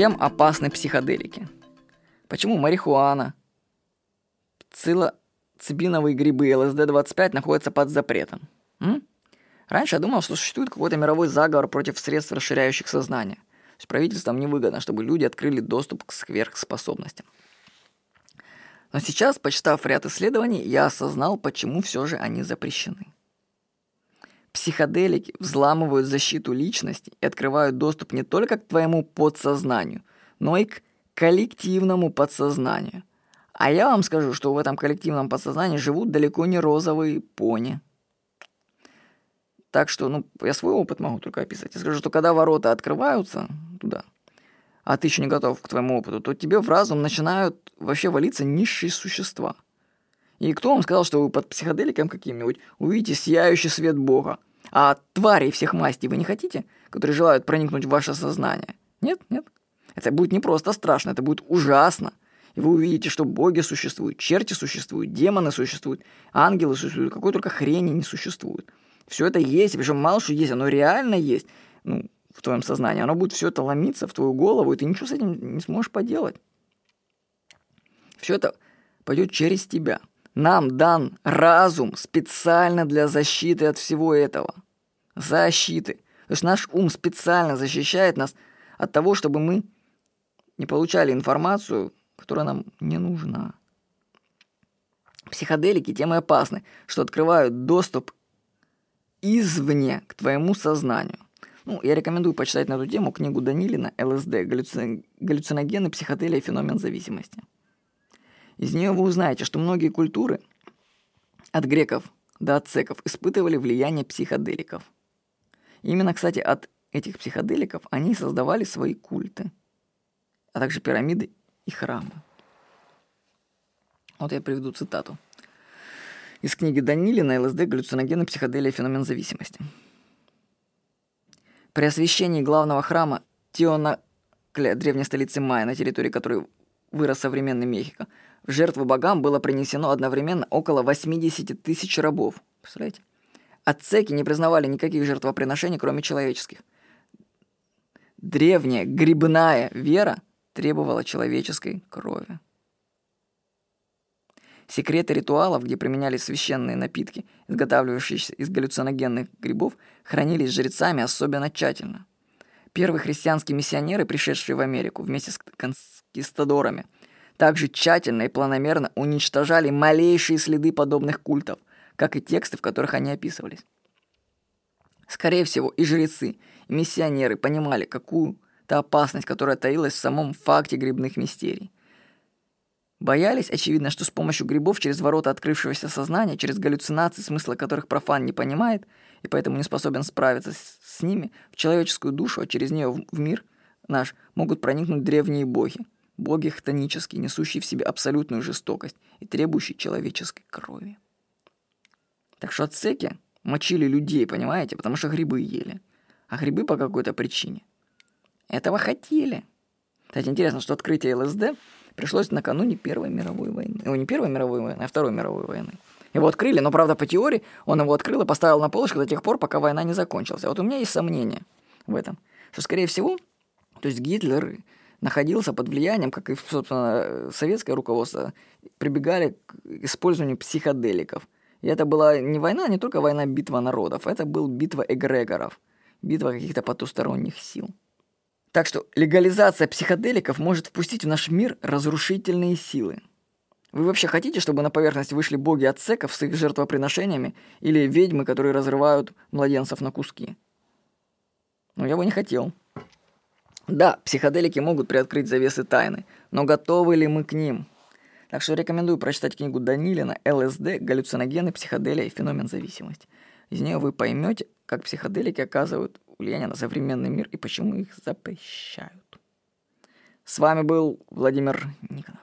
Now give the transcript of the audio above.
Чем опасны психоделики? Почему марихуана, псилоцибиновые грибы и ЛСД-25 находятся под запретом? М? Раньше я думал, что существует какой-то мировой заговор против средств, расширяющих сознание. То есть правительствам невыгодно, чтобы люди открыли доступ к сверхспособностям. Но сейчас, почитав ряд исследований, я осознал, почему все же они запрещены. Психоделики взламывают защиту личности и открывают доступ не только к твоему подсознанию, но и к коллективному подсознанию. А я вам скажу, что в этом коллективном подсознании живут далеко не розовые пони. Так что, ну, я свой опыт могу только описать. Я скажу, что когда ворота открываются туда, а ты еще не готов к твоему опыту, то тебе в разум начинают вообще валиться низшие существа. И кто вам сказал, что вы под психоделиком каким-нибудь увидите сияющий свет Бога? А тварей всех мастей вы не хотите, которые желают проникнуть в ваше сознание? Нет, нет. Это будет не просто страшно, это будет ужасно. И вы увидите, что боги существуют, черти существуют, демоны существуют, ангелы существуют, какой только хрени не существует. Все это есть, причем мало что есть, оно реально есть. Ну, в твоем сознании, оно будет все это ломиться в твою голову, и ты ничего с этим не сможешь поделать. Все это пойдет через тебя. Нам дан разум специально для защиты от всего этого. Защиты. То есть наш ум специально защищает нас от того, чтобы мы не получали информацию, которая нам не нужна. Психоделики тем и опасны, что открывают доступ извне к твоему сознанию. Ну, я рекомендую почитать на эту тему книгу Данилина «ЛСД. Галлюциногены, психоделия и феномен зависимости». Из нее вы узнаете, что многие культуры, от греков до ацеков, испытывали влияние психоделиков. Именно, кстати, от этих психоделиков они создавали свои культы, а также пирамиды и храмы. Вот я приведу цитату. Из книги Данилина «ЛСД. Галлюциногены, психоделия, феномен зависимости». При освящении главного храма Тионакля, древней столицы Майя, на территории которой вырос современный Мехико, в жертву богам было принесено одновременно около 80 тысяч рабов. Представляете? Ацеки не признавали никаких жертвоприношений, кроме человеческих. Древняя грибная вера требовала человеческой крови. Секреты ритуалов, где применялись священные напитки, изготавливающиеся из галлюциногенных грибов, хранились жрецами особенно тщательно. Первые христианские миссионеры, пришедшие в Америку вместе с конкистадорами, также тщательно и планомерно уничтожали малейшие следы подобных культов, как и тексты, в которых они описывались. Скорее всего, и жрецы, и миссионеры понимали какую-то опасность, которая таилась в самом факте грибных мистерий. Боялись, очевидно, что с помощью грибов через ворота открывшегося сознания, через галлюцинации, смысла которых профан не понимает и поэтому не способен справиться с, ними, в человеческую душу, а через нее в мир наш могут проникнуть древние боги. Боги хтонические, несущие в себе абсолютную жестокость и требующие человеческой крови. Так что ацеки мочили людей, понимаете, потому что грибы ели. А грибы по какой-то причине. Этого хотели. Кстати, интересно, что открытие ЛСД пришлось накануне Первой мировой войны. О, не Первой мировой войны, а Второй мировой войны. Его открыли, но, правда, по теории он его открыл и поставил на полочку до тех пор, пока война не закончилась. А вот у меня есть сомнения в этом. Что, скорее всего, то есть Гитлер находился под влиянием, как и, собственно, советское руководство, прибегали к использованию психоделиков. И это была не война, не только война битва народов, это был битва эгрегоров, битва каких-то потусторонних сил. Так что легализация психоделиков может впустить в наш мир разрушительные силы. Вы вообще хотите, чтобы на поверхность вышли боги отсеков с их жертвоприношениями или ведьмы, которые разрывают младенцев на куски? Ну, я бы не хотел. Да, психоделики могут приоткрыть завесы тайны, но готовы ли мы к ним? Так что рекомендую прочитать книгу Данилина «ЛСД. Галлюциногены, психоделия и феномен зависимости». Из нее вы поймете, как психоделики оказывают влияние на современный мир и почему их запрещают. С вами был Владимир Никонов.